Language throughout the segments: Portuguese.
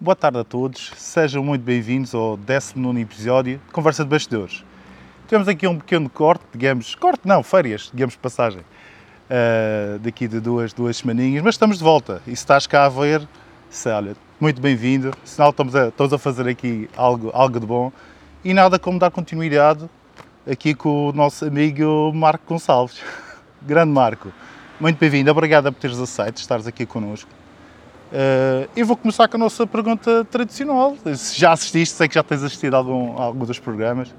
Boa tarde a todos, sejam muito bem-vindos ao 19 episódio de Conversa de Bastidores. Temos aqui um pequeno corte, digamos, corte não, férias, digamos passagem, uh, daqui de duas, duas semaninhas, mas estamos de volta e se estás cá a ver, olha, muito bem-vindo, sinal estamos a, estamos a fazer aqui algo, algo de bom e nada como dar continuidade aqui com o nosso amigo Marco Gonçalves. Grande Marco, muito bem-vindo, obrigado por teres aceito estares aqui connosco. Uh, eu vou começar com a nossa pergunta tradicional. Se já assististe, sei que já tens assistido a algum, a algum dos programas.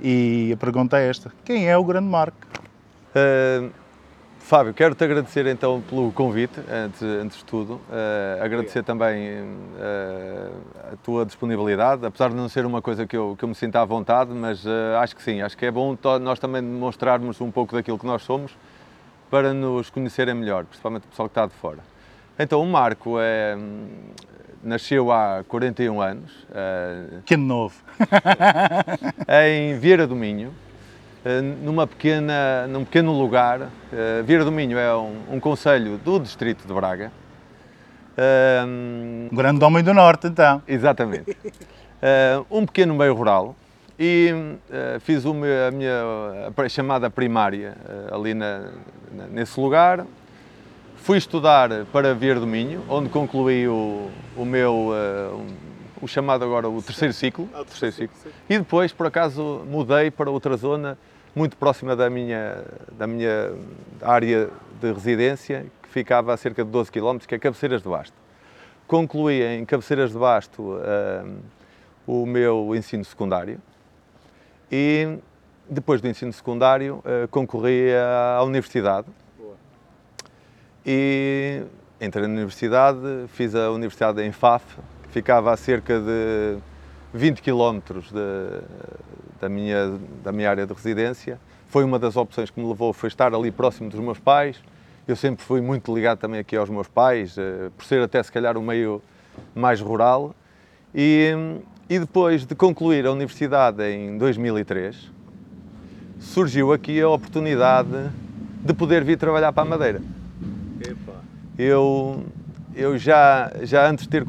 E a pergunta é esta: quem é o grande Marco? Uh, Fábio, quero-te agradecer então pelo convite, antes, antes de tudo. Uh, agradecer também a tua disponibilidade, apesar de não ser uma coisa que eu, que eu me sinta à vontade, mas acho que sim, acho que é bom nós também demonstrarmos um pouco daquilo que nós somos para nos conhecerem melhor, principalmente o pessoal que está de fora. Então, o Marco é, nasceu há 41 anos. Uh, que novo! em Vieira do Minho, uh, numa pequena, num pequeno lugar. Vieira do Minho é um, um conselho do distrito de Braga. Um grande homem do Norte, então. Exatamente. um pequeno meio rural. E fiz a minha a chamada primária ali na, nesse lugar Fui estudar para Vier do Minho, onde concluí o, o meu, uh, o chamado agora o terceiro ciclo, ah, terceiro ciclo. E depois, por acaso, mudei para outra zona muito próxima da minha, da minha área de residência, que ficava a cerca de 12 km, que é Cabeceiras de Basto. Concluí em Cabeceiras de Basto uh, o meu ensino secundário e depois do ensino secundário uh, concorri à universidade e entrei na universidade, fiz a universidade em Faf, que ficava a cerca de 20 km de, da, minha, da minha área de residência. Foi uma das opções que me levou, foi estar ali próximo dos meus pais. Eu sempre fui muito ligado também aqui aos meus pais, eh, por ser até se calhar um meio mais rural. E, e depois de concluir a universidade em 2003, surgiu aqui a oportunidade de poder vir trabalhar para a Madeira eu, eu já, já antes de ter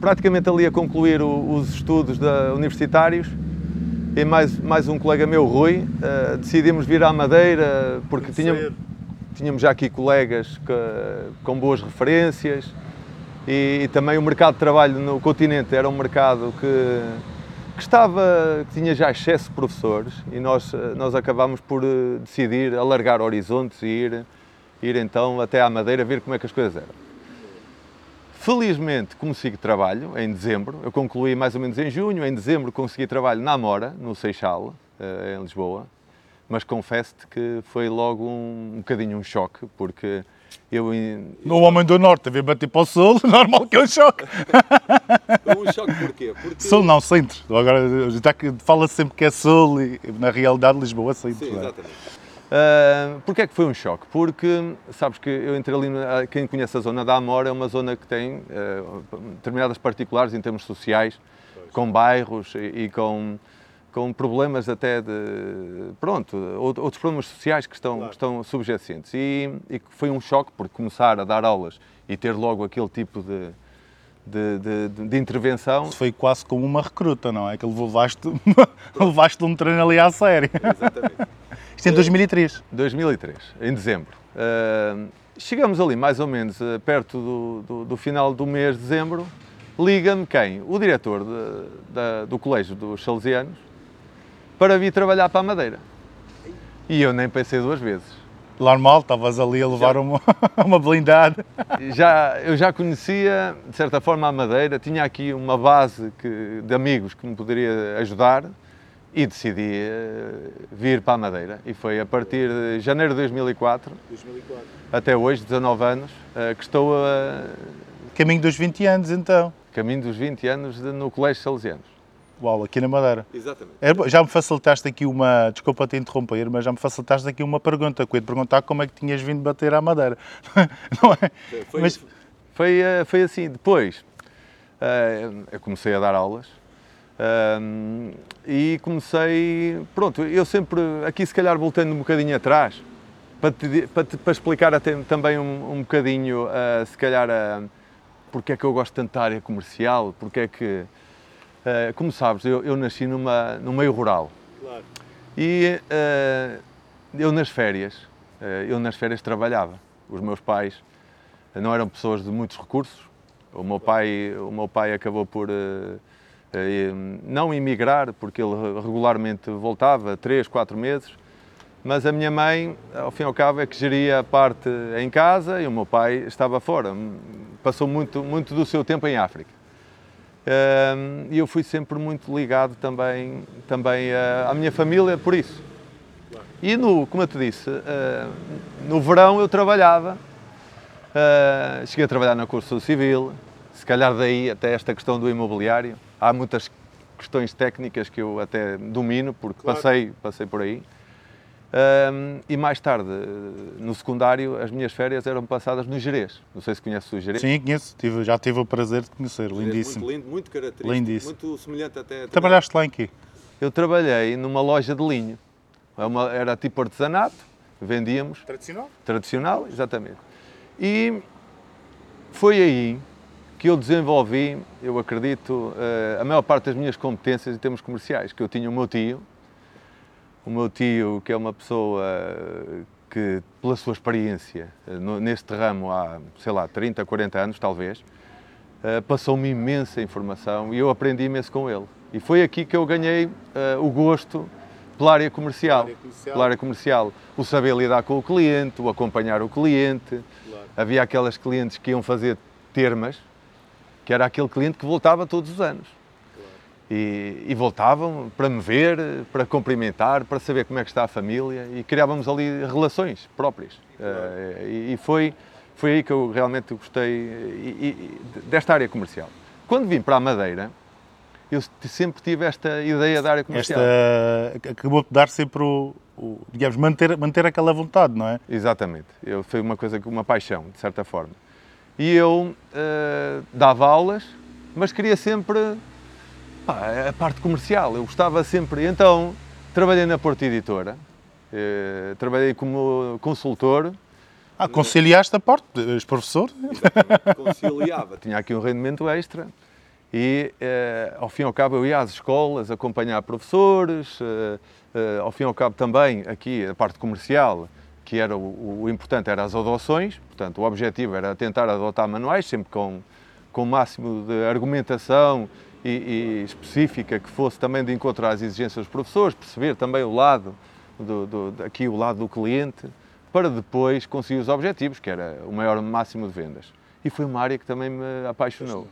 praticamente ali a concluir o, os estudos da, universitários, e mais, mais um colega meu, Rui, uh, decidimos vir à Madeira porque tínhamos, tínhamos já aqui colegas que, com boas referências e, e, também o mercado de trabalho no continente era um mercado que, que estava, que tinha já excesso de professores e nós, nós acabámos por eh, decidir alargar horizontes e ir ir então até à Madeira ver como é que as coisas eram. Felizmente consegui trabalho em dezembro, eu concluí mais ou menos em junho, em dezembro consegui trabalho na Amora, no Seixal, eh, em Lisboa, mas confesso-te que foi logo um, um bocadinho um choque, porque eu... No homem do Norte, a ver bater para o Sul, normal que é um choque. um choque porquê? Porque... Sul não, centro. Agora, fala sempre que é Sul e na realidade Lisboa é centro. Sim, é? Uh, Porquê é que foi um choque? Porque, sabes que eu entrei ali, quem conhece a zona da Amora é uma zona que tem uh, determinadas particulares em termos sociais, pois. com bairros e, e, com, com problemas até de, pronto, outros problemas sociais que estão, claro. que estão subjacentes. E, e foi um choque por começar a dar aulas e ter logo aquele tipo de, de, de, de, intervenção. Isso foi quase como uma recruta, não é? Que levaste, levaste um treino ali à série. Exatamente. Isto em 2003? 2003, em dezembro. Uh, chegamos ali mais ou menos uh, perto do, do, do, final do mês de dezembro, liga-me quem? O diretor de, de, do Colégio dos Salesianos para vir trabalhar para a Madeira. E eu nem pensei duas vezes. Normal, estavas ali a levar já, uma, uma blindade. Já, eu já conhecia, de certa forma, a Madeira, tinha aqui uma base que, de amigos que me poderia ajudar e decidi uh, vir para a Madeira. E foi a partir de janeiro de 2004, 2004. até hoje, 19 anos, uh, que estou a. Caminho dos 20 anos, então. Caminho dos 20 anos de, no Colégio Salesianos. Uau, aqui na Madeira. Exatamente. É, já me facilitaste aqui uma. Desculpa te interromper, mas já me facilitaste aqui uma pergunta. Que eu ia te perguntar como é que tinhas vindo bater à Madeira. Não é? Foi, mas... foi, eh, foi assim. Depois, eu comecei a dar aulas um, e comecei, pronto, eu sempre, aqui se calhar voltando um bocadinho atrás, para, te, para, te, para explicar até, também um, um bocadinho, uh, se calhar, uh, porque é que eu gosto tanto da área comercial, porque é que, uh, como sabes, eu, eu, nasci numa, no meio rural. Claro. E eu nas férias, eu nas férias trabalhava. Os meus pais não eram pessoas de muitos recursos. O meu pai, o meu pai acabou por não emigrar, porque ele regularmente voltava, três, quatro meses, mas a minha mãe, ao fim e ao cabo, é que geria a parte em casa e o meu pai estava fora. Passou muito, muito do seu tempo em África. E eu fui sempre muito ligado também, também à minha família por isso. E, no, como eu te disse, ah, no verão eu trabalhava. Cheguei a trabalhar na construção civil, se calhar daí até esta questão do imobiliário. Há muitas questões técnicas que eu até domino, porque claro. passei, passei por aí. Um, e mais tarde, no secundário, as minhas férias eram passadas no Jerez. Não sei se conheces o Jerez. Sim, conheço. Tive, já tive o prazer de conhecer. Lindíssimo. Muito lindo, muito característico. Lindíssimo. Muito semelhante até... Trabalhaste lá em quê? Eu trabalhei numa loja de linho. É uma, era tipo artesanato, vendíamos. Tradicional? Tradicional, exatamente. E foi aí que eu desenvolvi, eu acredito, eh, a maior parte das minhas competências em termos comerciais, que eu tinha o meu tio, o meu tio, que é uma pessoa que, pela sua experiência eh, neste ramo há, sei lá, 30, 40 anos talvez, eh, passou-me imensa informação e eu aprendi imenso com ele. E foi aqui que eu ganhei o gosto pela área, comercial, área comercial, pela área comercial. O saber lidar com o cliente, o acompanhar o cliente. Claro. Havia aquelas clientes que iam fazer termas, que era aquele cliente que voltava todos os anos. E, e, voltavam para me ver, para cumprimentar, para saber como é que está a família e criávamos ali relações próprias. Uh, e, e, foi, foi aí que eu realmente gostei e, desta área comercial. Quando vim para a Madeira, eu sempre tive esta ideia da área comercial. Esta acabou de dar sempre o, o, digamos, manter, manter aquela vontade, não é? Exatamente. Eu, foi uma coisa, uma paixão, de certa forma. E eu uh, dava aulas, mas queria sempre pá, a parte comercial. Eu gostava sempre. Então, trabalhei na Porta Editora, uh, trabalhei como consultor. Ah, conciliaste a parte, és professor? Exatamente, conciliava. Tinha aqui um rendimento extra e, uh, ao fim e ao cabo, eu ia às escolas acompanhar professores, ao fim e ao cabo também aqui a parte comercial, que era o, o, importante era as adoções, portanto o objetivo era tentar adotar manuais, sempre com, com o máximo de argumentação e, e específica que fosse também de encontrar as exigências dos professores, perceber também o lado, do, do, aqui o lado do cliente, para depois conseguir os objetivos, que era o maior máximo de vendas. E foi uma área que também me apaixonou.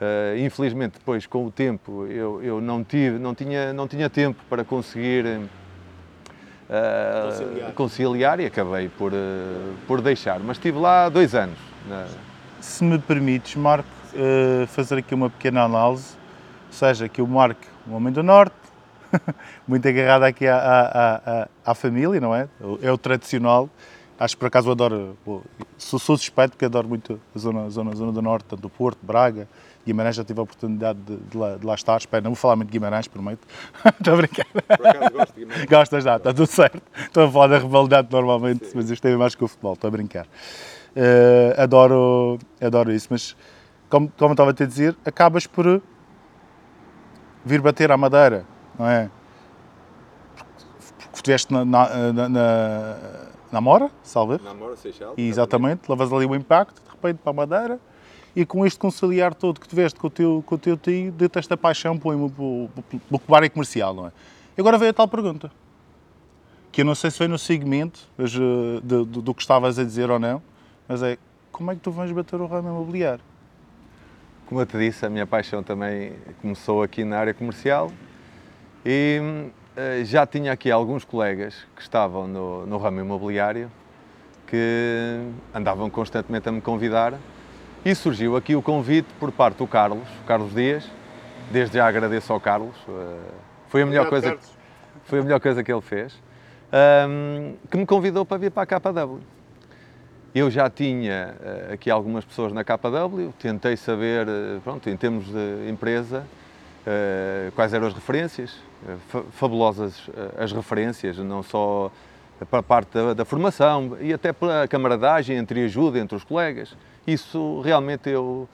Uh, infelizmente, depois, com o tempo, eu, eu não, tive, não, tinha, não tinha tempo para conseguir conciliar. conciliar. e acabei por, uh, por deixar. Mas estive lá dois anos. Na... Se me permites, Marco, uh, fazer aqui uma pequena análise, ou seja, que o Marco, um homem do Norte, muito agarrado aqui à, à, à, à, família, não é? É o tradicional. Acho que por acaso eu adoro, sou, sou suspeito porque adoro muito a zona, a zona, a zona do Norte, tanto do Porto, Braga, Guimarães já tive a oportunidade de, de, lá, de lá, estar. Espero, não vou falar muito de Guimarães, prometo. Estou a brincar. Por acaso gosto de Guimarães. Gostas já, está tudo certo. Estou a falar da rivalidade normalmente, Sim. mas isto tem mais que o futebol, estou a brincar. Uh, adoro, adoro isso, mas como, como estava a te dizer, acabas por vir bater à madeira, não é? Porque estiveste na, na, na, na, na Mora, salve? Na Mora, Seixal. Exatamente, levas ali o impacto, de repente para a madeira e com este conciliar todo que tiveste com o teu, com o teu tio, deu-te esta paixão pelo, pelo, pelo comercial, não é? E agora veio a tal pergunta, que eu não sei se foi no segmento mas, uh, do, do, que estavas a dizer ou não, mas é, como é que tu vais bater o ramo imobiliário? Como eu te disse, a minha paixão também começou aqui na área comercial e uh, já tinha aqui alguns colegas que estavam no, no ramo imobiliário que andavam constantemente a me convidar e surgiu aqui o convite por parte do Carlos, Carlos Dias. Desde já agradeço ao Carlos. Eh, foi a melhor coisa, foi a melhor coisa que ele fez. que me convidou para vir para a KW. Eu já tinha eh, aqui algumas pessoas na KW, tentei saber, eh, pronto, em termos de empresa, quais eram as referências, fabulosas as referências, não só para a parte da, da, formação e até pela camaradagem entre ajuda entre os colegas. isso realmente eu,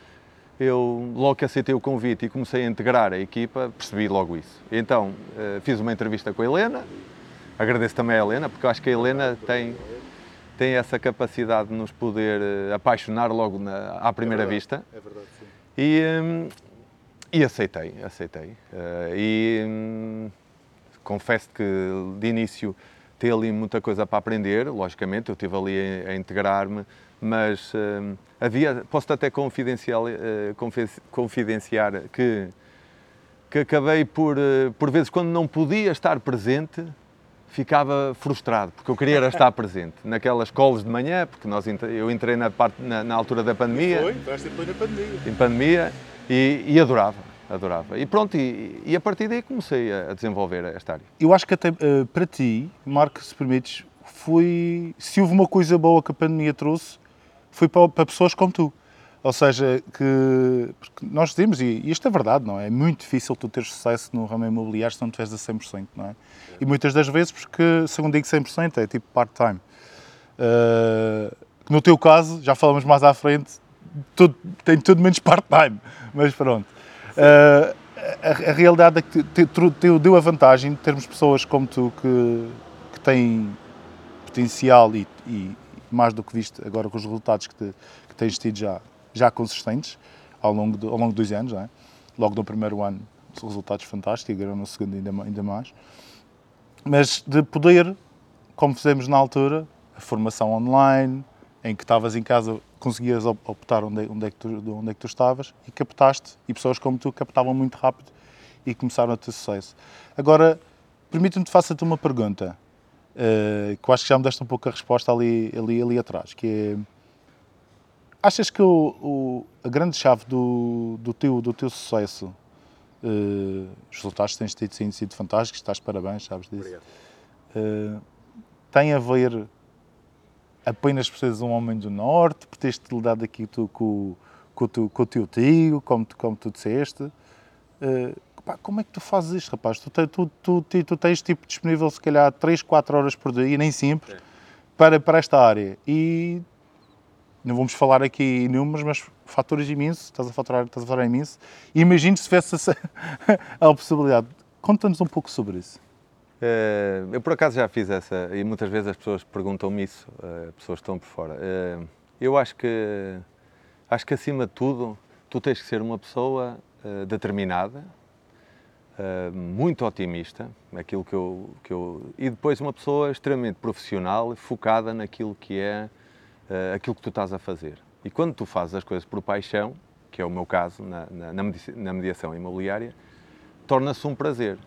eu logo que aceitei o convite e comecei a integrar a equipa, percebi logo isso. Então, uh, fiz uma entrevista com a Helena, agradeço também a Helena, porque eu acho que a Helena tem, tem essa capacidade de nos poder uh, apaixonar logo na, à primeira é verdade, vista. É verdade, sim. E, um, e aceitei, aceitei. Uh, e um, confesso que de início tem ali muita coisa para aprender, logicamente, eu estive ali a, a integrar-me, mas uh, havia, posso até confidenciar, uh, confidenciar que, que acabei por, uh, por vezes, quando não podia estar presente, ficava frustrado, porque eu queria estar presente naquelas calls de manhã, porque nós, eu entrei na, parte, na, na altura da pandemia. Foi, estás na pandemia. Em pandemia, e, e adorava, adorava. E pronto, e, e, a partir daí comecei a desenvolver esta área. Eu acho que até uh, para ti, Marco, se permites, foi, se houve uma coisa boa que a pandemia trouxe, foi para, para pessoas como tu. Ou seja, que nós dizemos, e isto é verdade, não é? É muito difícil tu ter sucesso no ramo imobiliário se não estiveres a 100%, não é? E muitas das vezes, porque, segundo digo 100%, é tipo part-time. Uh, no teu caso, já falamos mais à frente, tudo, tem tudo menos part-time, mas pronto. Uh, a, a, realidade é que te, te, te, deu a vantagem de termos pessoas como tu que, que têm potencial e, e, mais do que visto agora com os resultados que, te, que tens tido já, já consistentes ao longo, de, ao longo dos anos, é? logo no primeiro ano resultados fantásticos, agora no segundo ainda, ainda mais, mas de poder, como fizemos na altura, a formação online, em que estavas em casa, conseguias optar onde, onde, é que tu, onde é que tu estavas e captaste, e pessoas como tu captavam muito rápido e começaram a ter sucesso. Agora, permite-me que faça-te uma pergunta, uh, que eu acho que já me deste um pouco a resposta ali, ali, ali atrás, que é, achas que o, o, a grande chave do, do, teu, do teu sucesso, uh, os resultados tens tido têm sido fantásticos, estás parabéns, sabes disso, uh, tem a ver apenas por seres um homem do Norte, por teres te lidado aqui tu, com, com, tu, com o teu tio, como tu, como tu disseste. Uh, pá, como é que tu fazes isto, rapaz? Tu, tu, tu, tu, tens tipo, disponível se calhar 3, 4 horas por dia, nem sempre, é. para, para esta área. E não vamos falar aqui em números, mas fatores imensos, estás a faturar, estás a faturar imenso. E imagino se tivesse a, a possibilidade. Conta-nos um pouco sobre isso. Uh, eu por acaso já fiz essa e muitas vezes as pessoas perguntam-me isso, uh, pessoas estão por fora. Uh, eu acho que acho que acima de tudo tu tens que ser uma pessoa determinada, muito otimista, aquilo que eu, que eu e depois uma pessoa extremamente profissional, focada naquilo que é aquilo que tu estás a fazer. E quando tu fazes as coisas por paixão, que é o meu caso na, na, na mediação imobiliária, torna-se um prazer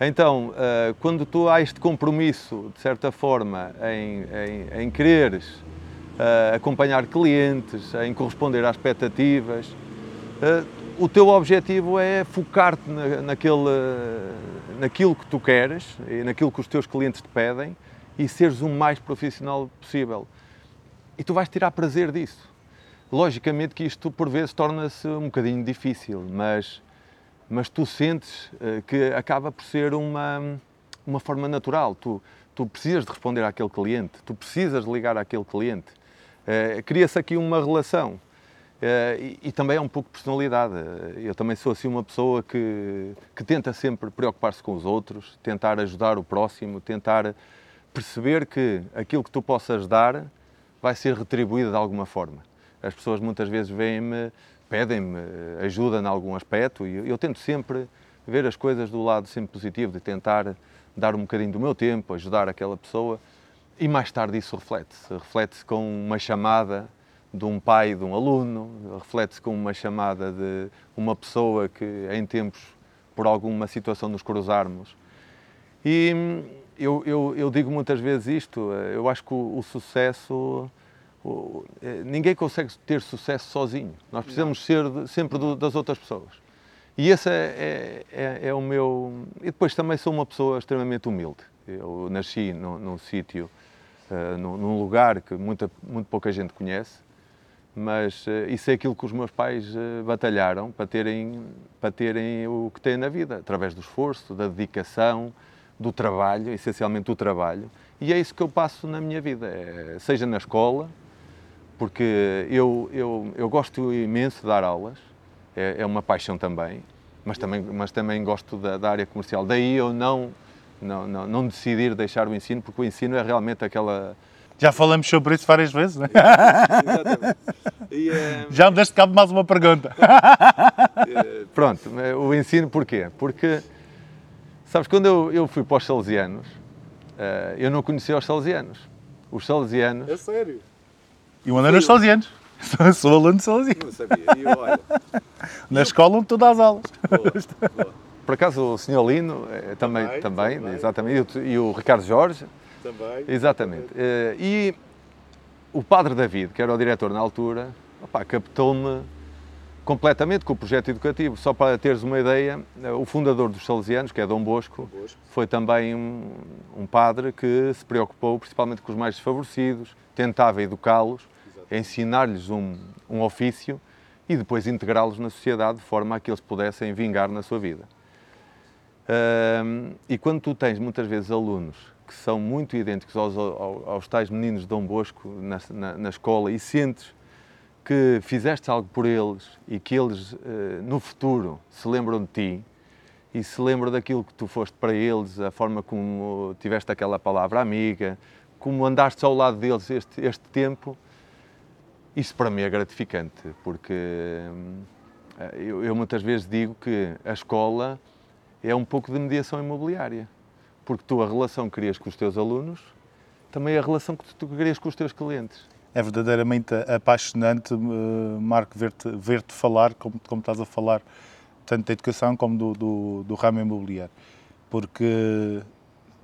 então, eh, quando tu há este compromisso, de certa forma, em, em, em quereres eh, acompanhar clientes, em corresponder às expectativas, eh, o teu objetivo é focar-te naquele, naquilo que tu queres e naquilo que os teus clientes te pedem e seres o mais profissional possível. E tu vais tirar prazer disso. Logicamente que isto por vezes torna-se um bocadinho difícil, mas mas tu sentes uh, que acaba por ser uma, uma forma natural. Tu, tu precisas de responder àquele cliente, tu precisas de ligar àquele cliente. Uh, Cria-se aqui uma relação. Uh, e, e, também é um pouco personalidade. Eu também sou assim uma pessoa que, que tenta sempre preocupar-se com os outros, tentar ajudar o próximo, tentar perceber que aquilo que tu possas dar vai ser retribuído de alguma forma. As pessoas muitas vezes veem-me pedem-me ajuda em algum aspecto e eu tento sempre ver as coisas do lado sempre positivo, de tentar dar um bocadinho do meu tempo, ajudar aquela pessoa e mais tarde isso reflete-se. Reflete-se com uma chamada de um pai de um aluno, reflete-se com uma chamada de uma pessoa que em tempos, por alguma situação, nos cruzarmos. E eu, eu, eu digo muitas vezes isto, eu acho que o, o sucesso eh, ninguém consegue ter sucesso sozinho. Nós precisamos ser sempre das outras pessoas. E esse é, é, é, é, o meu. E depois também sou uma pessoa extremamente humilde. Eu nasci num, num sítio, uh, num, num, lugar que muita, muito pouca gente conhece, mas uh, isso é aquilo que os meus pais uh, batalharam para terem, para terem o que têm na vida, através do esforço, da dedicação, do trabalho, essencialmente do trabalho. E é isso que eu passo na minha vida, é, seja na escola, porque eu, eu, eu gosto imenso de dar aulas, é, é uma paixão também, mas também, mas também gosto da, da área comercial. Daí eu não, não, não, não decidir deixar o ensino, porque o ensino é realmente aquela. Já falamos sobre isso várias vezes, né? Exatamente. E, eh, Já me deste cabo mais uma pergunta. pronto, eh, o ensino porquê? Porque, sabes, quando eu, eu fui para os salesianos, eh, eu não conhecia os salesianos. Os salesianos. sério? E onde nos salesianos? Sou, sou aluno de salesiano. Não sabia. E olha, Na escola onde tu dás aulas. Por acaso o Sr. Lino eh, também, Também, também, também. exatamente, e o, e o Ricardo Jorge, Também. exatamente. Eh, E o Padre David, que era o diretor na altura, opá, captou-me completamente com o projeto educativo. Só para teres uma ideia, o fundador dos Salesianos, que é Dom Bosco, foi também um, um padre que se preocupou principalmente com os mais desfavorecidos, tentava educá-los, ensinar-lhes um, um ofício e depois integrá-los na sociedade de forma a que eles pudessem vingar na sua vida. E quando tu tens muitas vezes alunos que são muito idênticos aos, aos, aos tais meninos de Dom Bosco na, na, na escola e sentes que fizeste algo por eles e que eles eh, no futuro se lembram de ti e se lembram daquilo que tu foste para eles, a forma como tiveste aquela palavra amiga, como andaste ao lado deles este, este tempo, isso para mim é gratificante, porque hum, eu, eu muitas vezes digo que a escola é um pouco de mediação imobiliária, porque tu a relação que crias com os teus alunos também é a relação que tu crias com os teus clientes. É verdadeiramente apaixonante, eh, Marco, ver-te ver falar como, como estás a falar, tanto da educação como do, do, do ramo imobiliário. Porque,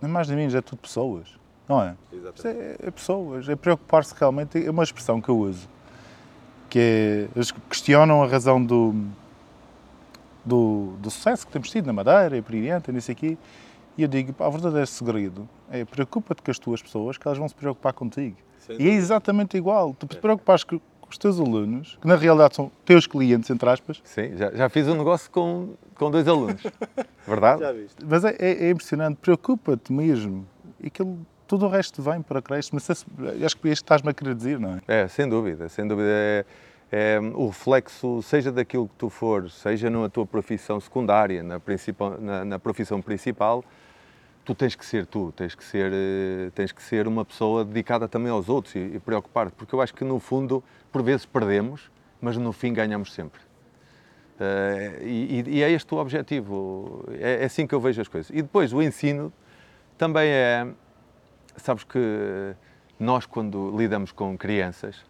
nem mais nem menos, é tudo pessoas, não é? Isto é, é pessoas, é preocupar-se realmente, é uma expressão que eu uso, que é, eles questionam a razão do, do, do sucesso que temos tido na Madeira e por aí adiante, e nisso aqui, e eu digo, pá, o verdadeiro segredo é preocupa-te com as tuas pessoas, que elas vão se preocupar contigo. E é exatamente igual, tu te preocupares com, com os teus alunos, que na realidade são teus clientes, entre aspas, Sim, já, já fiz um negócio com, com dois alunos, verdade? viste. Mas é, é- é impressionante, preocupa-te mesmo. E aquilo, tudo o resto vem para crescer. Mas acho que é isto estás-me a querer dizer, não é? É, sem dúvida, sem dúvida. É, é o reflexo, seja daquilo que tu fores, seja na tua profissão secundária, na, na, na profissão principal, tu tens que ser tu, tens que ser, eh, tens que ser uma pessoa dedicada também aos outros e, e preocupar-te, porque eu acho que no fundo, por vezes perdemos, mas no fim ganhamos sempre. Eh, e, e é este o objetivo, é, é assim que eu vejo as coisas. E depois o ensino também é, sabes que nós quando lidamos com crianças,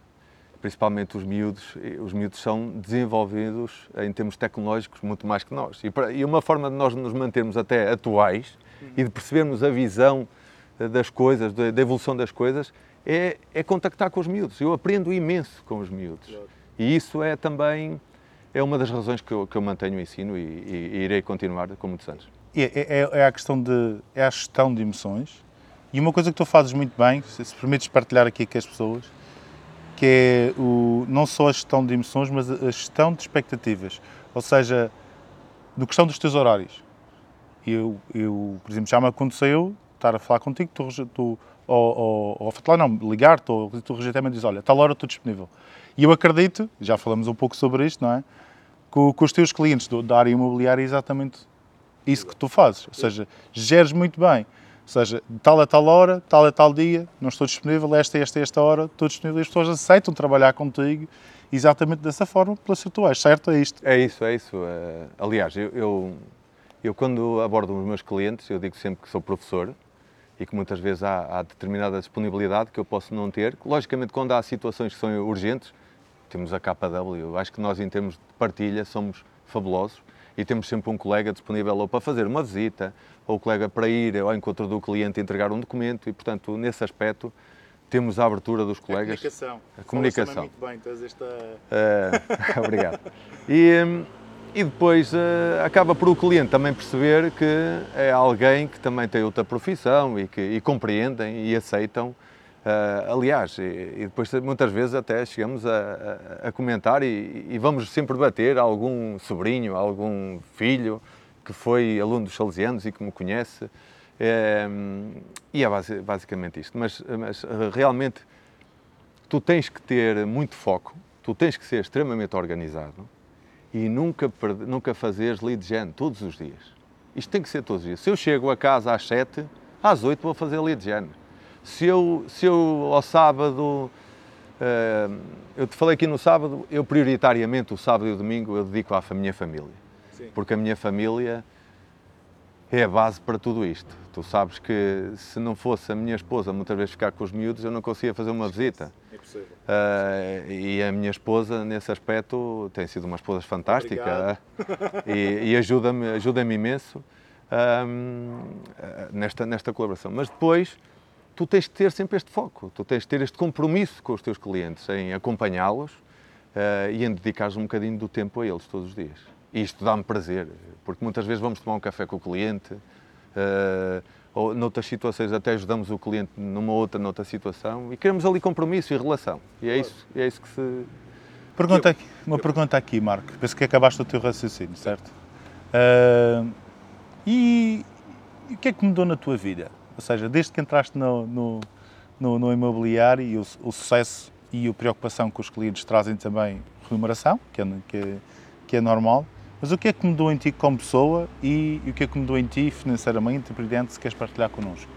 principalmente os miúdos, os miúdos são desenvolvidos em termos tecnológicos muito mais que nós. E, para- e uma forma de nós nos mantermos até atuais e de percebermos a visão eh, das coisas, da, da evolução das coisas, é, é contactar com os miúdos. Eu aprendo imenso com os miúdos. E isso é também é uma das razões que eu, que eu mantenho o ensino e, e- e irei continuar com muitos anos. É, é- é a questão de. é a gestão de emoções. E uma coisa que tu fazes muito bem, se, se permites partilhar aqui com as pessoas, que é o, não só a gestão de emoções, mas a gestão de expectativas. Ou seja, no questão dos teus horários. Eu, eu por exemplo, já me aconteceu estar a falar contigo, tu, tu ou, ou, falar, não, ligar-te, ou tu rejeitar-me e dizes, olha, a tal hora estou disponível. E eu acredito, já falamos um pouco sobre isto, não é? Com, com os teus clientes do- da área imobiliária é exatamente isso que tu fazes. Ou seja, geres muito bem. Ou seja, de tal a tal hora, tal a tal dia, não estou disponível, esta, esta, esta hora, estou disponível e as pessoas aceitam trabalhar contigo exatamente dessa forma, pela ser tu és, certo? É isto. É isso, é isso. Eh, aliás, eu, eu, eu quando abordo os meus clientes, eu digo sempre que sou professor e que muitas vezes há, há determinada disponibilidade que eu posso não ter. Logicamente, quando há situações que são urgentes, temos a KW. Eu acho que nós, em termos de partilha, somos fabulosos e temos sempre um colega disponível ou para fazer uma visita, ou o colega para ir ao encontro do cliente e entregar um documento e, portanto, nesse aspecto, temos a abertura dos colegas. A comunicação. muito bem, tens esta... Eh, obrigado. E, hum, e depois eh, acaba por o cliente também perceber que é alguém que também tem outra profissão e que e compreendem e aceitam. Eh, aliás, e, e depois muitas vezes até chegamos a, a- a comentar e, e vamos sempre bater algum sobrinho, algum filho que foi aluno dos Salesianos e que me conhece. Eh, e é basi- basicamente isto. Mas, mas eh, realmente tu tens que ter muito foco, tu tens que ser extremamente organizado e nunca, nunca fazeres lead gen todos os dias. Isto tem que ser todos os dias. Se eu chego a casa às 7, às 8 vou fazer lead gen. Se eu, se eu ao sábado, uh, eu te falei aqui no sábado, eu prioritariamente o sábado e o domingo eu dedico à minha família. Sim. Porque a minha família é a base para tudo isto. Tu sabes que se não fosse a minha esposa muitas vezes ficar com os miúdos, eu não conseguia fazer uma visita. Uh, e a minha esposa, nesse aspecto, tem sido uma esposa fantástica uh, e, e ajuda-me ajuda imenso uh, nesta, nesta colaboração. Mas depois, tu tens de ter sempre este foco, tu tens de ter este compromisso com os teus clientes em acompanhá-los ah, e em dedicar um bocadinho do tempo a eles todos os dias. E isto dá-me prazer, porque muitas vezes vamos tomar um café com o cliente, uh, ou noutras situações até ajudamos o cliente numa outra, noutra situação, e queremos ali compromisso e relação. E é isso, é isso que se... Pergunta aqui, uma pergunta aqui, Marco. Penso que acabaste o teu raciocínio, certo? Uh, e, e, o que é que mudou na tua vida? Ou seja, desde que entraste no, no, no, no imobiliário e o, o, sucesso e a preocupação com os clientes trazem também remuneração, que é, que é, que é normal, mas o que é que mudou em ti como pessoa e, e o que é que mudou em ti financeiramente, empreendente, se queres partilhar connosco?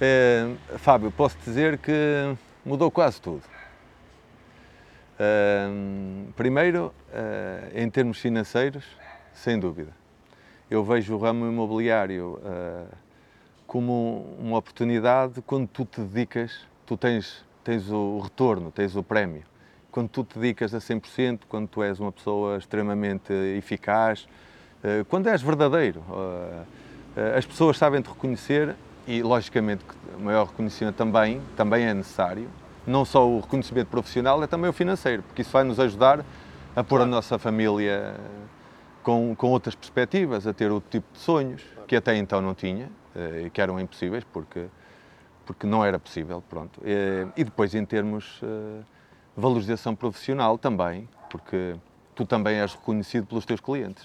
É, Fábio, posso dizer que mudou quase tudo. É, primeiro, é, em termos financeiros, sem dúvida. Eu vejo o ramo imobiliário como uma oportunidade quando tu te dedicas, tu tens, tens o retorno, tens o prémio quando tu te dedicas a 100%, quando tu és uma pessoa extremamente eficaz, eh, quando és verdadeiro. Eh, eh, as pessoas sabem te reconhecer e, logicamente, o maior reconhecimento também, também é necessário. Não só o reconhecimento profissional, é também o financeiro, porque isso vai nos ajudar a pôr a nossa família com, com outras perspectivas, a ter outro tipo de sonhos, que até então não tinha, que eram impossíveis, porque, porque não era possível, pronto. E depois, em termos valorização profissional também, porque tu também és reconhecido pelos teus clientes.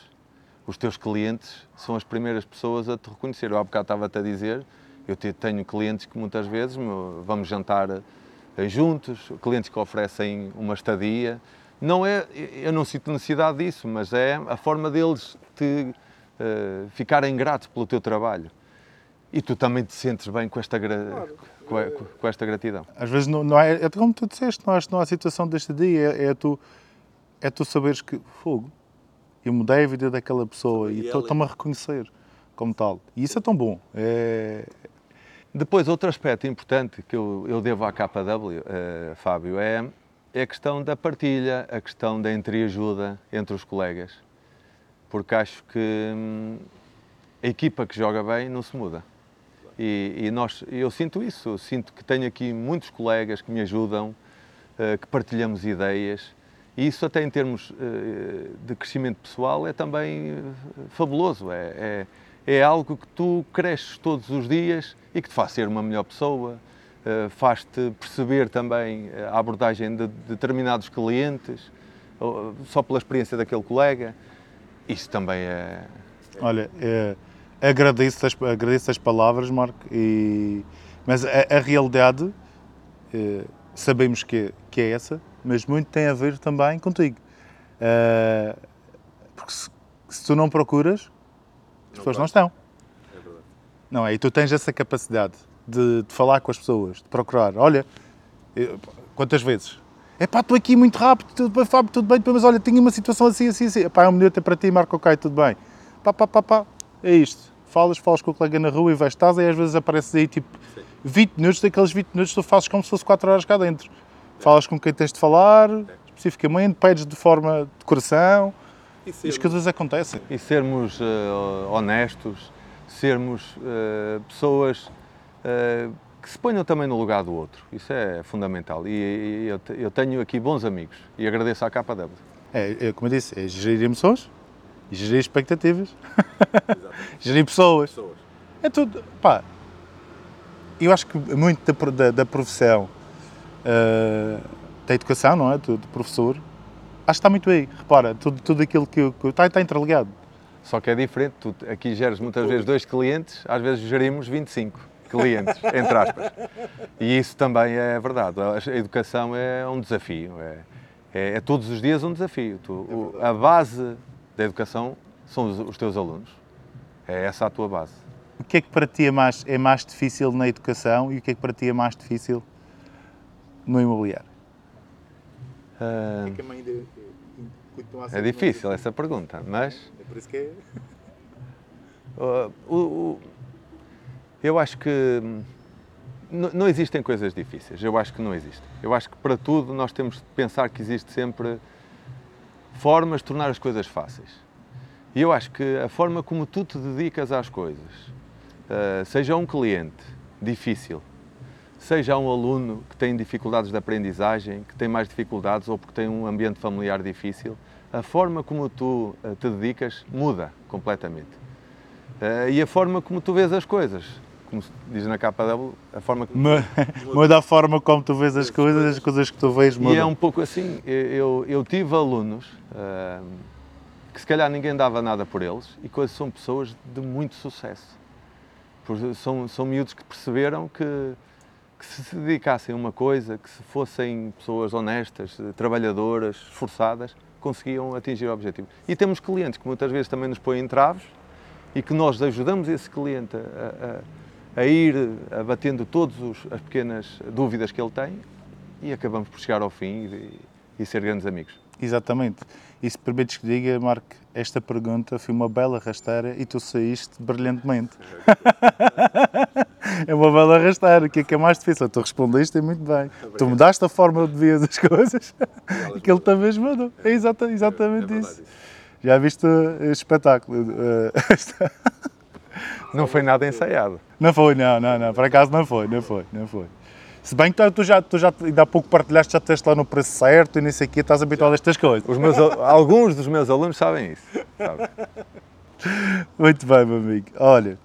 Os teus clientes são as primeiras pessoas a te reconhecer. Eu há bocado estava-te a dizer, eu tenho clientes que muitas vezes vamos jantar eh, juntos, clientes que oferecem uma estadia. Não é, eu não sinto necessidade disso, mas é a forma deles te uh, ficarem gratos pelo teu trabalho. E tu também te sentes bem com esta, claro com, com, esta gratidão. Às vezes não, não é, é como tu disseste, não, acho, não há situação deste dia, é, é, tu, é tu saberes que, fogo, eu mudei a vida daquela pessoa e estou-me a reconhecer como tal. E isso é tão bom. É... Depois, outro aspecto importante que eu, eu devo à KW, uh, Fábio, é, é a questão da partilha, a questão da entreajuda entre os colegas. Porque acho que hum, a equipa que joga bem não se muda. E, e, nós, eu sinto isso, eu sinto que tenho aqui muitos colegas que me ajudam, uh, que partilhamos ideias, e isso até em termos uh, de crescimento pessoal é também uh, fabuloso, é, é, é, algo que tu cresces todos os dias e que te faz ser uma melhor pessoa, faz-te perceber também a abordagem de determinados clientes, só pela experiência daquele colega, isso também é... Olha, é agradeço as, agradeço as palavras, Marco, e, mas a, a realidade eh, sabemos que, que é essa, mas muito tem a ver também contigo. Uh, porque se, se, tu não procuras, as pessoas não estão. É verdade. Não é? E tu tens essa capacidade de, de falar com as pessoas, de procurar. Olha, eu, quantas vezes? É pá, estou aqui muito rápido, tudo bem, Fábio, tudo bem, mas olha, tenho uma situação assim, assim, assim. Pá, é um minuto é para ti, Marco, ok, tudo bem. Pá, pá, pá, pá, é isto. Falas, falas com o colega na rua e vais, estás, e às vezes apareces aí tipo Sim. 20 minutos, daqueles 20 minutos tu fazes como se fosse 4 horas cá dentro. É. Falas com quem tens de falar, é. especificamente, pedes de forma de coração, e, sermos, e as coisas acontecem. E sermos uh, honestos, sermos uh, pessoas uh, que se ponham também no lugar do outro. Isso é fundamental. E, e eu, eu, tenho aqui bons amigos e agradeço à KW. É, é como eu disse, é gerir emoções, gerir expectativas, gerir pessoas. pessoas. É tudo. Pá, eu acho que muito da, da, da profissão uh, da educação, não é? Do, do, professor, acho que está muito aí. Repara, tudo, tudo aquilo que, que está, está interligado. Só que é diferente, tu aqui geres muitas vezes dois clientes, às vezes gerimos 25. clientes, entre aspas. E isso também é verdade. A educação é um desafio, é, é, é todos os dias um desafio. Tu, o, a base da educação são os, os, teus alunos, é essa a tua base. O que é que para ti é mais, é mais difícil na educação e o que é que para ti é mais difícil no imobiliário? Uh, é difícil essa pergunta, mas. É por isso que é. Uh, o, o, eu acho que não existem coisas difíceis. Eu acho que não existe. Eu acho que para tudo nós temos de pensar que existe sempre formas de tornar as coisas fáceis. E eu acho que a forma como tu te dedicas às coisas, uh, seja um cliente difícil, seja um aluno que tem dificuldades de aprendizagem, que tem mais dificuldades ou porque tem um ambiente familiar difícil, a forma como tu uh, te dedicas muda completamente. Uh, e a forma como tu vês as coisas como se diz na capa W, a forma que... Muda a forma como tu vês as coisas, as coisas que tu vês mudam. E é um pouco assim, eu, eu tive alunos uh, que se calhar ninguém dava nada por eles e que são pessoas de muito sucesso. São, são miúdos que perceberam que, que se se dedicassem a uma coisa, que se fossem pessoas honestas, trabalhadoras, esforçadas, conseguiam atingir o objetivo. E temos clientes que muitas vezes também nos põem entraves e que nós ajudamos esse cliente a, a a ir abatendo todas as pequenas dúvidas que ele tem e acabamos por chegar ao fim e, e ser grandes amigos. Exatamente. E se permites que diga, Marco, esta pergunta foi uma bela rasteira e tu saíste brilhantemente. é uma bela rasteira, o que é que é mais difícil? Tu respondeste muito bem. Tu mudaste a forma de ver as coisas e que ele também mudou. É exatamente, exatamente é isso. Já viste o espetáculo? Não foi nada ensaiado. Não foi, não, não, não. Por acaso não foi, não foi, não foi. Se bem que tu já, tu já ainda há pouco partilhaste, já teste lá no preço certo e nem sei o quê, estás habituado a estas coisas. Os meus, alguns dos meus alunos sabem isso. Sabe? Muito bem, meu amigo. Olha,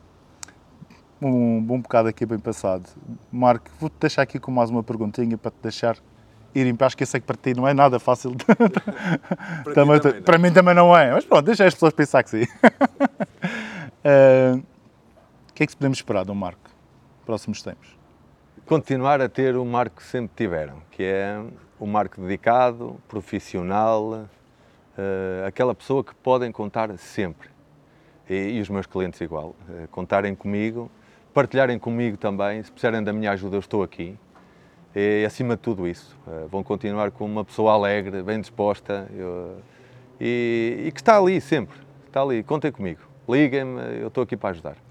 um bom bocado aqui bem passado. Marco, vou-te deixar aqui com mais uma perguntinha para te deixar ir em paz, que eu sei que para ti não é nada fácil. para, também, também para mim também não é, mas pronto, deixa as pessoas pensar que sim. uh, o que é que podemos esperar do Marco próximos tempos? Continuar a ter o Marco que sempre tiveram, que é o Marco dedicado, profissional, uh, aquela pessoa que podem contar sempre. E, e os meus clientes igual, uh, contarem comigo, partilharem comigo também, se precisarem da minha ajuda eu estou aqui. E acima de tudo isso, uh, vão continuar com uma pessoa alegre, bem disposta eu, e, e que está ali sempre, está ali, contem comigo, liguem-me, eu estou aqui para ajudar.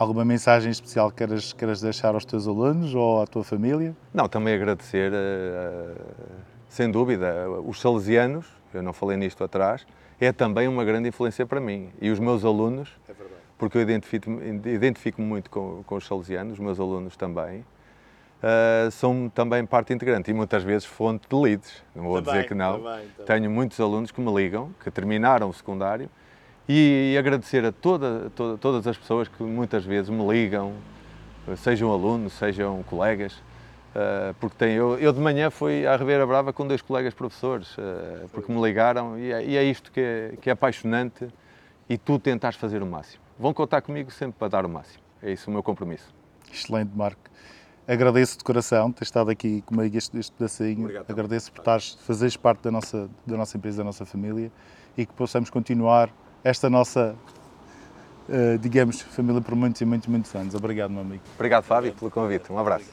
Alguma mensagem especial que queiras, queiras deixar aos teus alunos ou à tua família? Não, também agradecer, eh, sem dúvida, os salesianos, eu não falei nisto atrás, é também uma grande influência para mim. E os meus alunos, é porque eu identifico-me identifico muito com, com os salesianos, os meus alunos também, Uh, são também parte integrante e muitas vezes fonte de leads. Não vou também, dizer que não. Também, também. Tenho muitos alunos que me ligam, que terminaram o secundário e agradecer a toda, toda, todas as pessoas que muitas vezes me ligam, sejam alunos, sejam colegas, uh, porque tem, eu, eu, de manhã fui à Ribeira Brava com dois colegas professores, uh, porque me ligaram e é, e é isto que é, que é, apaixonante e tu tentares fazer o máximo. Vão contar comigo sempre para dar o máximo, é isso o meu compromisso. Excelente, Marco. Agradeço de coração ter estado aqui comigo este, este pedacinho. Obrigado, Agradeço por estares, fazeres parte da nossa, da nossa empresa, da nossa família e que possamos continuar esta nossa, uh, digamos, família por muitos e muitos, muitos anos. Obrigado, meu amigo. Obrigado, Fábio, pelo convite. Um abraço.